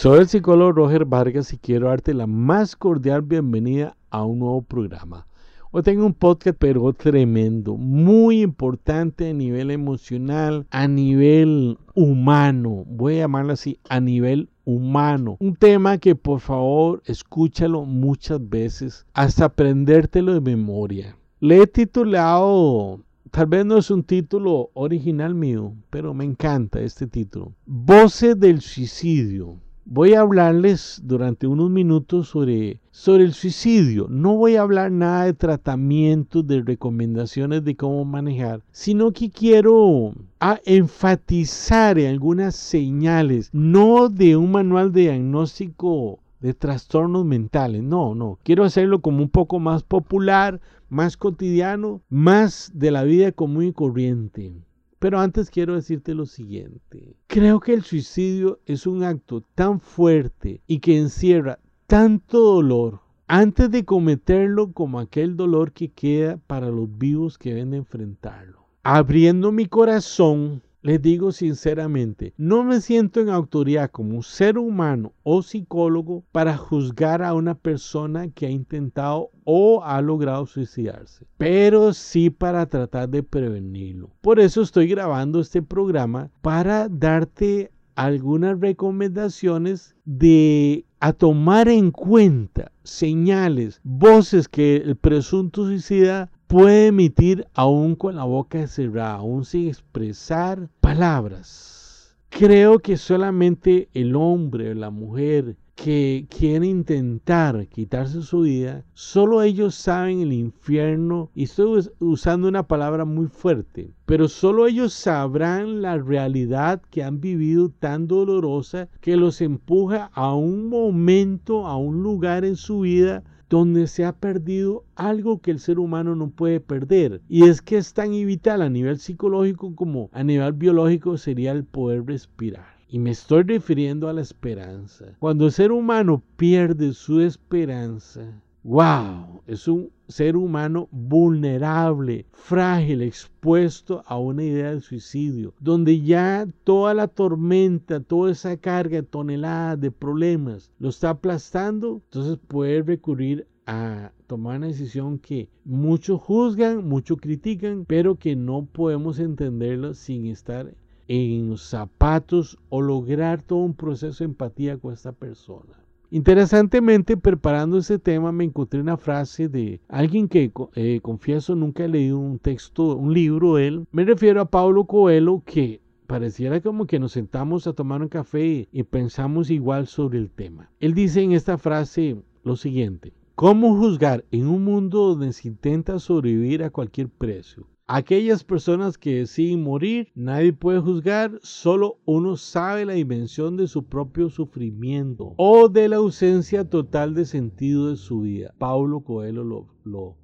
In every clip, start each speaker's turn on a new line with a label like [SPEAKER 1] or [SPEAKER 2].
[SPEAKER 1] Soy el psicólogo Roger Vargas y quiero darte la más cordial bienvenida a un nuevo programa. Hoy tengo un podcast pero tremendo, muy importante a nivel emocional, a nivel humano, voy a llamarlo así, a nivel humano. Un tema que por favor escúchalo muchas veces hasta aprendértelo de memoria. Le he titulado tal vez no es un título original mío, pero me encanta este título. Voces del suicidio. Voy a hablarles durante unos minutos sobre, sobre el suicidio. No voy a hablar nada de tratamientos, de recomendaciones de cómo manejar, sino que quiero a enfatizar en algunas señales, no de un manual de diagnóstico de trastornos mentales. No, no. Quiero hacerlo como un poco más popular, más cotidiano, más de la vida común y corriente. Pero antes quiero decirte lo siguiente. Creo que el suicidio es un acto tan fuerte y que encierra tanto dolor antes de cometerlo como aquel dolor que queda para los vivos que deben enfrentarlo. Abriendo mi corazón les digo sinceramente, no me siento en autoridad como ser humano o psicólogo para juzgar a una persona que ha intentado o ha logrado suicidarse, pero sí para tratar de prevenirlo. Por eso estoy grabando este programa para darte algunas recomendaciones de a tomar en cuenta señales, voces que el presunto suicida puede emitir aún con la boca cerrada, aún sin expresar palabras. Creo que solamente el hombre o la mujer que quiere intentar quitarse su vida, solo ellos saben el infierno, y estoy usando una palabra muy fuerte, pero solo ellos sabrán la realidad que han vivido tan dolorosa que los empuja a un momento, a un lugar en su vida donde se ha perdido algo que el ser humano no puede perder. Y es que es tan vital a nivel psicológico como a nivel biológico sería el poder respirar. Y me estoy refiriendo a la esperanza. Cuando el ser humano pierde su esperanza, wow, es un ser humano vulnerable, frágil, expuesto a una idea de suicidio, donde ya toda la tormenta, toda esa carga, tonelada de problemas lo está aplastando, entonces puede recurrir a tomar una decisión que muchos juzgan, muchos critican, pero que no podemos entenderlo sin estar en zapatos o lograr todo un proceso de empatía con esta persona. Interesantemente, preparando ese tema, me encontré una frase de alguien que, eh, confieso, nunca he leído un texto, un libro de él. Me refiero a Pablo Coelho, que pareciera como que nos sentamos a tomar un café y pensamos igual sobre el tema. Él dice en esta frase lo siguiente. ¿Cómo juzgar en un mundo donde se intenta sobrevivir a cualquier precio? Aquellas personas que deciden morir, nadie puede juzgar, solo uno sabe la dimensión de su propio sufrimiento o de la ausencia total de sentido de su vida. Paulo Coelho lo, lo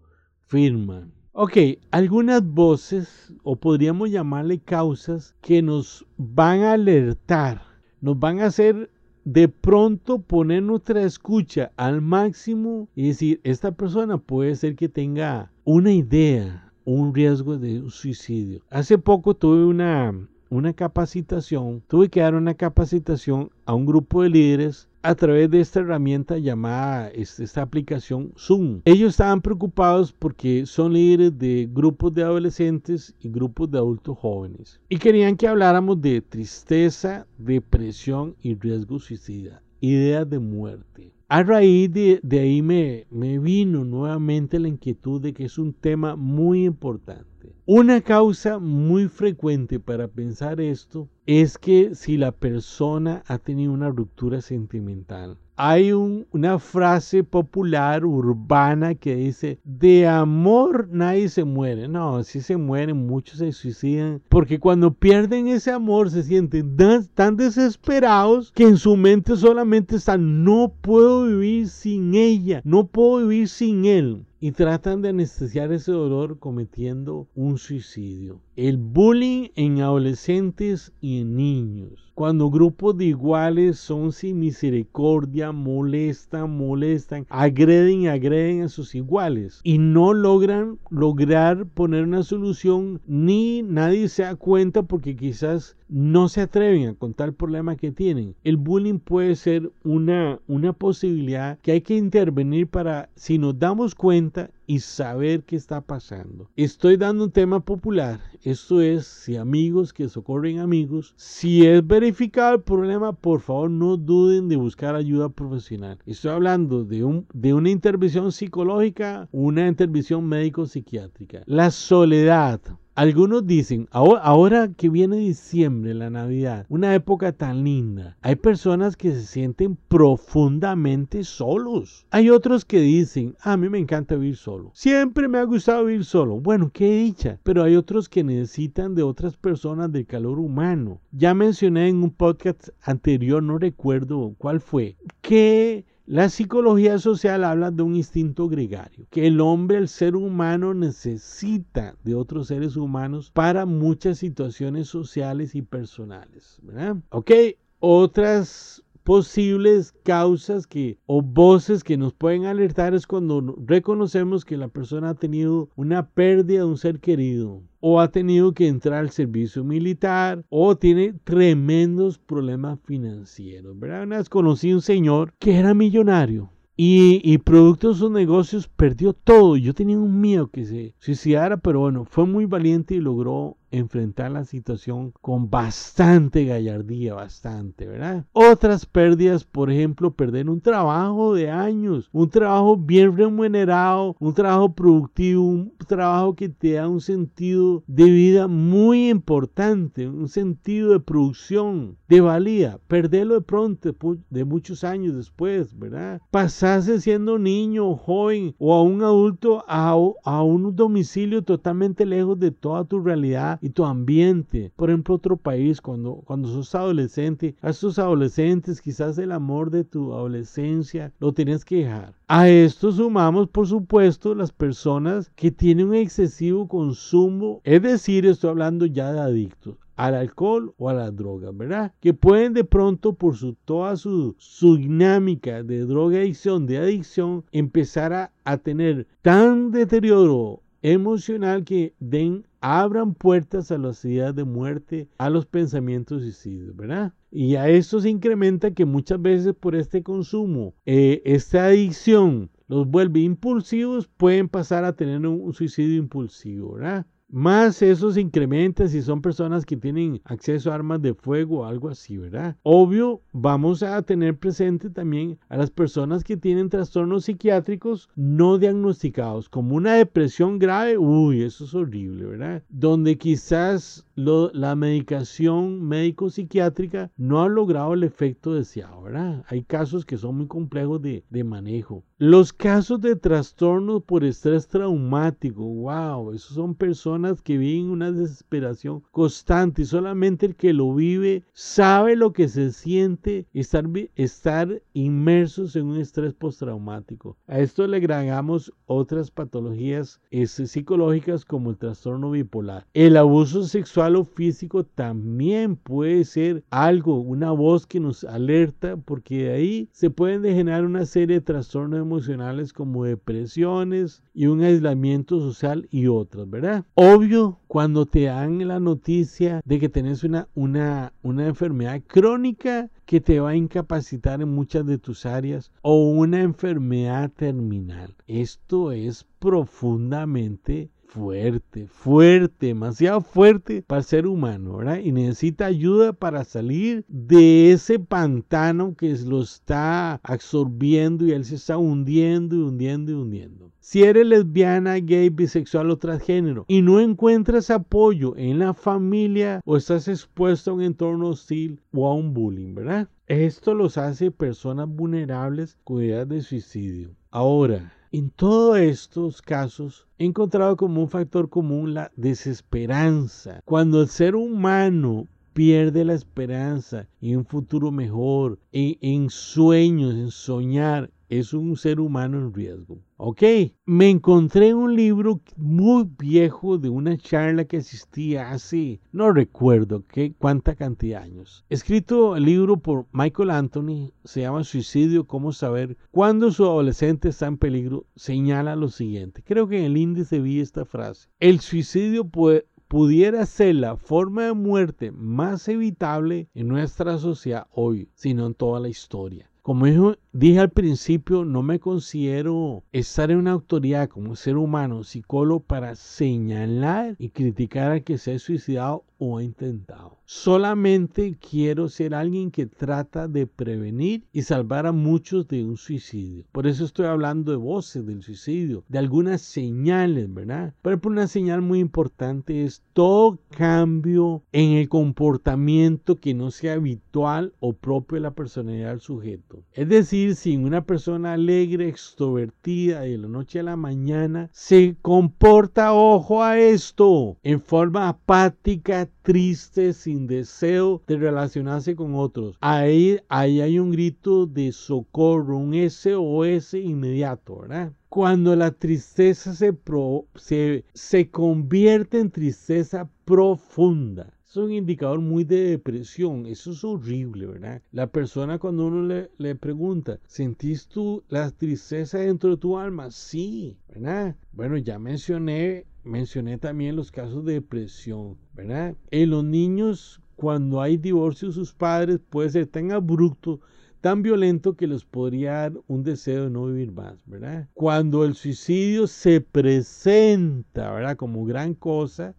[SPEAKER 1] firma. Ok, algunas voces, o podríamos llamarle causas, que nos van a alertar, nos van a hacer de pronto poner nuestra escucha al máximo y decir, esta persona puede ser que tenga una idea, un riesgo de suicidio. Hace poco tuve una, una capacitación, tuve que dar una capacitación a un grupo de líderes a través de esta herramienta llamada este, esta, aplicación Zoom. Ellos estaban preocupados porque son líderes de grupos de adolescentes y grupos de adultos jóvenes y querían que habláramos de tristeza, depresión y riesgo suicida, ideas de muerte. A raíz de, ahí me, me vino nuevamente la inquietud de que es un tema muy importante. Una causa muy frecuente para pensar esto es que si la persona ha tenido una ruptura sentimental, hay una frase popular urbana que dice, de amor nadie se muere. No, si se mueren, muchos se suicidan, porque cuando pierden ese amor se sienten tan, desesperados que en su mente solamente están, no puedo vivir sin ella, no puedo vivir sin él. Y tratan de anestesiar ese dolor cometiendo un suicidio. El bullying en adolescentes y en niños. Cuando grupos de iguales son sin misericordia, molestan, molestan, agreden y agreden a sus iguales y no logran lograr poner una solución ni nadie se da cuenta porque quizás no se atreven a contar el problema que tienen. El bullying puede ser una, una posibilidad que hay que intervenir para, si nos damos cuenta, y saber qué está pasando. Estoy dando un tema popular. Esto es, si amigos que socorren amigos, si es verificado el problema, por favor no duden de buscar ayuda profesional. Estoy hablando de, un, de una intervención psicológica, una intervención médico-psiquiátrica. La soledad, algunos dicen, ahora, que viene diciembre, la Navidad, una época tan linda, hay personas que se sienten profundamente solos. Hay otros que dicen, a mí me encanta vivir solo. Siempre me ha gustado vivir solo. Bueno, qué dicha. Pero hay otros que necesitan de otras personas del calor humano. Ya mencioné en un podcast anterior, no recuerdo cuál fue, que la psicología social habla de un instinto gregario, que el hombre, el ser humano, necesita de otros seres humanos para muchas situaciones sociales y personales. ¿verdad? Ok, otras posibles causas que o voces que nos pueden alertar es cuando reconocemos que la persona ha tenido una pérdida de un ser querido o ha tenido que entrar al servicio militar o tiene tremendos problemas financieros. ¿verdad? Una vez conocí un señor que era millonario y, y, producto de sus negocios perdió todo. Yo tenía un miedo que se suicidara, pero bueno, fue muy valiente y logró enfrentar la situación con bastante gallardía, bastante, ¿verdad? Otras pérdidas, por ejemplo, perder un trabajo de años, un trabajo bien remunerado, un trabajo productivo, un trabajo que te da un sentido de vida muy importante, un sentido de producción, de valía, perderlo de pronto, de muchos años después, ¿verdad? Pasarse siendo niño, joven o a un adulto a, a un domicilio totalmente lejos de toda tu realidad y tu ambiente. Por ejemplo, otro país, cuando, cuando sos adolescente, a esos adolescentes quizás el amor de tu adolescencia lo tienes que dejar. A esto sumamos, por supuesto, las personas que tienen un excesivo consumo, es decir, estoy hablando ya de adictos al alcohol o a las drogas, ¿verdad? Que pueden de pronto por su, toda su, su dinámica de droga adicción, de adicción, empezar a tener tan deterioro emocional que den, abran puertas a las ideas de muerte, a los pensamientos suicidios, ¿verdad? Y a esto se incrementa que muchas veces por este consumo, eh, esta adicción los vuelve impulsivos, pueden pasar a tener un suicidio impulsivo, ¿verdad? Más eso se incrementa si son personas que tienen acceso a armas de fuego o algo así, ¿verdad? Obvio, vamos a tener presente también a las personas que tienen trastornos psiquiátricos no diagnosticados, como una depresión grave, uy, eso es horrible, ¿verdad? Donde quizás la medicación médico-psiquiátrica no ha logrado el efecto deseado, ¿verdad? Hay casos que son muy complejos de, de manejo. Los casos de trastornos por estrés traumático, wow, esos son personas que viven una desesperación constante y solamente el que lo vive sabe lo que se siente estar, estar inmersos en un estrés postraumático. A esto le agregamos otras patologías psicológicas como el trastorno bipolar. El abuso sexual o físico también puede ser algo, una voz que nos alerta porque de ahí se pueden degenerar una serie de trastornos emocionales como depresiones y un aislamiento social y otras, ¿verdad? Obvio, cuando te dan la noticia de que tenés una, una, una enfermedad crónica que te va a incapacitar en muchas de tus áreas o una enfermedad terminal. Esto es profundamente fuerte, fuerte, demasiado fuerte para el ser humano, ¿verdad? Y necesita ayuda para salir de ese pantano que lo está absorbiendo y él se está hundiendo y hundiendo y hundiendo. Si eres lesbiana, gay, bisexual o transgénero y no encuentras apoyo en la familia o estás expuesto a un entorno hostil o a un bullying, ¿verdad? Esto los hace personas vulnerables con ideas de suicidio. Ahora, en todos estos casos he encontrado como un factor común la desesperanza. Cuando el ser humano pierde la esperanza en un futuro mejor, en, en, sueños, en soñar, es un ser humano en riesgo. Ok, me encontré un libro muy viejo de una charla que asistía hace, no recuerdo qué, cuánta cantidad de años. Escrito el libro por Michael Anthony, se llama Suicidio, cómo saber cuándo su adolescente está en peligro, señala lo siguiente. Creo que en el índice vi esta frase. El suicidio puede, pudiera ser la forma de muerte más evitable en nuestra sociedad hoy, sino en toda la historia. Como dije al principio, no me considero estar en una autoridad como ser humano, psicólogo, para señalar y criticar al que se ha suicidado o ha intentado. Solamente quiero ser alguien que trata de prevenir y salvar a muchos de un suicidio. Por eso estoy hablando de voces del suicidio, de algunas señales, ¿verdad? Pero una señal muy importante es todo cambio en el comportamiento que no sea habitual o propio de la personalidad del sujeto. Es decir, si una persona alegre, extrovertida de la noche a la mañana se comporta, ojo a esto, en forma apática, triste, sin deseo de relacionarse con otros. Ahí, ahí hay un grito de socorro, un SOS inmediato, ¿verdad? Cuando la tristeza se, se, se convierte en tristeza profunda es un indicador muy de depresión. Eso es horrible, ¿verdad? La persona cuando uno le, pregunta, ¿sentís tú la tristeza dentro de tu alma? Sí, ¿verdad? Bueno, ya mencioné mencioné también los casos de depresión, ¿verdad? En los niños, cuando hay divorcio sus padres, puede ser tan abrupto, tan violento que les podría dar un deseo de no vivir más, ¿verdad? Cuando el suicidio se presenta, ¿verdad? Como gran cosa,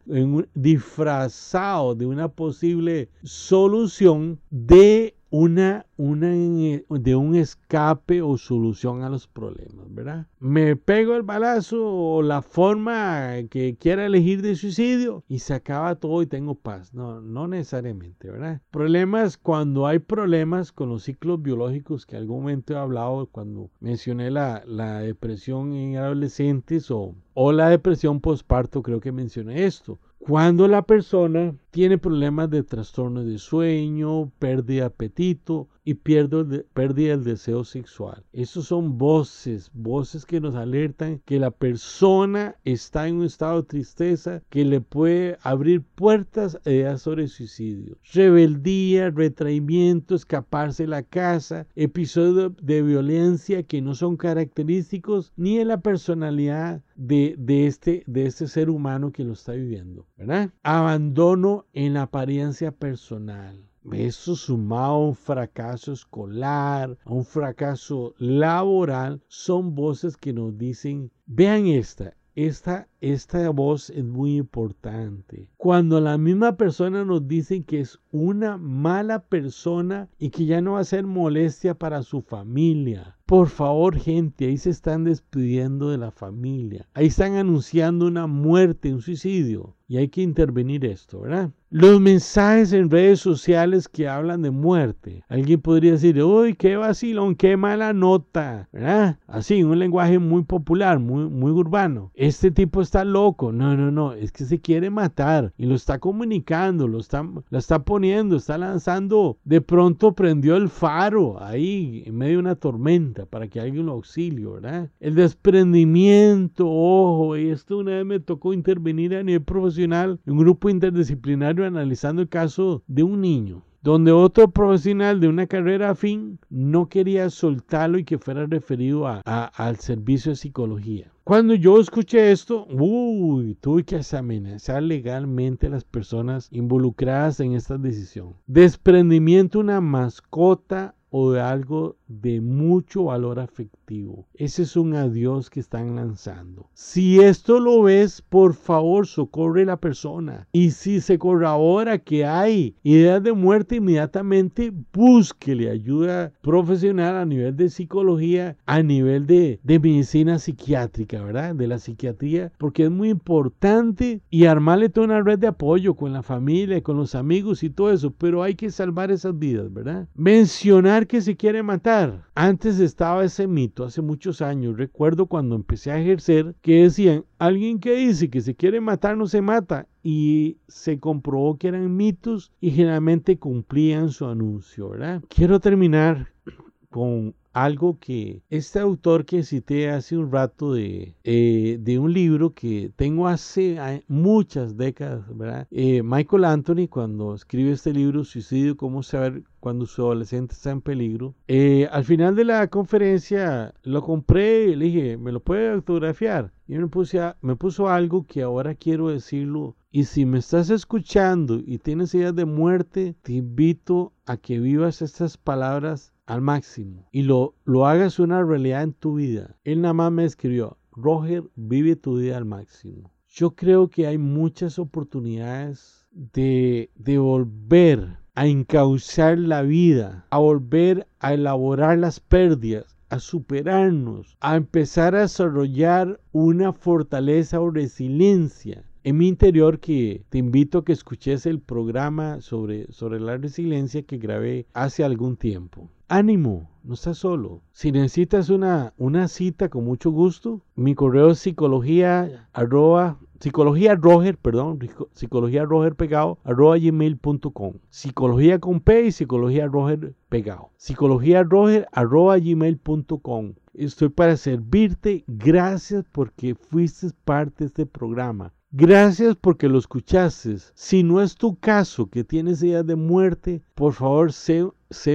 [SPEAKER 1] disfrazado de una posible solución de una, una, de un escape o solución a los problemas, ¿verdad? Me pego el balazo o la forma que quiera elegir de suicidio y se acaba todo y tengo paz. No, no necesariamente, ¿verdad? Problemas cuando hay problemas con los ciclos biológicos que algún momento he hablado cuando mencioné la, la depresión en adolescentes o, o la depresión postparto, creo que mencioné esto. Cuando la persona tiene problemas de trastorno de sueño, pérdida de apetito y pérdida del deseo sexual. Esos son voces, voces que nos alertan que la persona está en un estado de tristeza que le puede abrir puertas a ideas sobre suicidio. Rebeldía, retraimiento, escaparse de la casa, episodios de violencia que no son característicticos ni de la personalidad de, de, este, de este ser humano que lo está viviendo. ¿verdad? Abandono en apariencia personal. Eso sumado a un fracaso escolar, a un fracaso laboral, son voces que nos dicen, vean esta, esta, esta voz es muy importante. Cuando la misma persona nos dice que es una mala persona y que ya no va a ser molestia para su familia. Por favor, gente, ahí se están despidiendo de la familia. Ahí están anunciando una muerte, un suicidio. Y hay que intervenir esto, ¿verdad? Los mensajes en redes sociales que hablan de muerte. Alguien podría decir, uy, qué vacilón, qué mala nota, ¿verdad? Así, un lenguaje muy popular, muy, muy urbano. Este tipo está loco. No, no, no, es que se quiere matar y lo está comunicando, lo está, lo está poniendo, está lanzando. De pronto prendió el faro ahí en medio de una tormenta para que alguien lo auxilie, ¿verdad? El desprendimiento, ojo, y esto una vez me tocó intervenir a nivel profesional en un grupo interdisciplinario analizando el caso de un niño donde otro profesional de una carrera afín no quería soltarlo y que fuera referido a, al servicio de psicología. Cuando yo escuché esto, uy, tuve que amenazar legalmente a las personas involucradas en esta decisión. Desprendimiento una mascota o de algo de mucho valor afectivo. Ese es un adiós que están lanzando. Si esto lo ves, por favor, socorre la persona. Y si se corrobora que hay ideas de muerte, inmediatamente búsquele ayuda profesional a nivel de psicología, a nivel de, de medicina psiquiátrica, ¿verdad? De la psiquiatría, porque es muy importante y armarle toda una red de apoyo con la familia, con los amigos y todo eso, pero hay que salvar esas vidas, ¿verdad? Mencionar que se quiere matar. Antes estaba ese mito, hace muchos años, recuerdo cuando empecé a ejercer, que decían, alguien que dice que se quiere matar no se mata. Y se comprobó que eran mitos y generalmente cumplían su anuncio, ¿verdad? Quiero terminar con algo que este autor que cité hace un rato de, eh, de un libro que tengo hace muchas décadas. Eh, Michael Anthony, cuando escribe este libro, Suicidio, cómo saber cuando su adolescente está en peligro. Eh, al final de la conferencia lo compré y le dije, ¿me lo puede autografiar? Y me, puse me puso algo que ahora quiero decirlo. Y si me estás escuchando y tienes ideas de muerte, te invito a que vivas estas palabras al máximo y lo, lo hagas una realidad en tu vida. Él nada más me escribió, Roger, vive tu vida al máximo. Yo creo que hay muchas oportunidades de, de volver a encauzar la vida, a volver a elaborar las pérdidas, a superarnos, a empezar a desarrollar una fortaleza o resiliencia en mi interior que te invito a que escuches el programa sobre, sobre la resiliencia que grabé hace algún tiempo. Ánimo, no estás solo. Si necesitas una, una cita con mucho gusto, mi correo es psicología arroba Psicología Roger, perdón, psicología Roger pegado, arroba gmail.com. Psicología con P y psicología Roger pegado. Psicología Roger, arroba gmail.com. Estoy para servirte. Gracias porque fuiste parte de este programa. Gracias porque lo escuchaste. Si no es tu caso que tienes ideas de muerte, por favor, sé,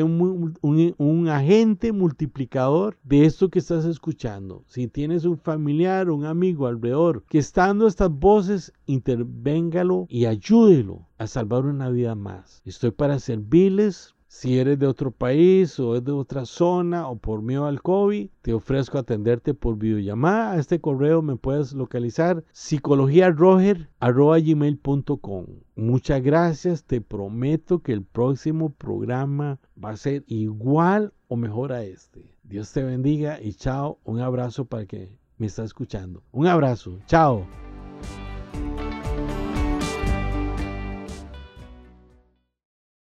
[SPEAKER 1] un, agente multiplicador de esto que estás escuchando. Si tienes un familiar, un amigo alrededor que está dando estas voces, intervéngalo y ayúdelo a salvar una vida más. Estoy para servirles. Si eres de otro país o es de otra zona o por miedo al COVID, te ofrezco atenderte por videollamada. A este correo me puedes localizar psicologiaroger.com. Muchas gracias, te prometo que el próximo programa va a ser igual o mejor a este. Dios te bendiga y chao, un abrazo para que me está escuchando. Un abrazo, chao.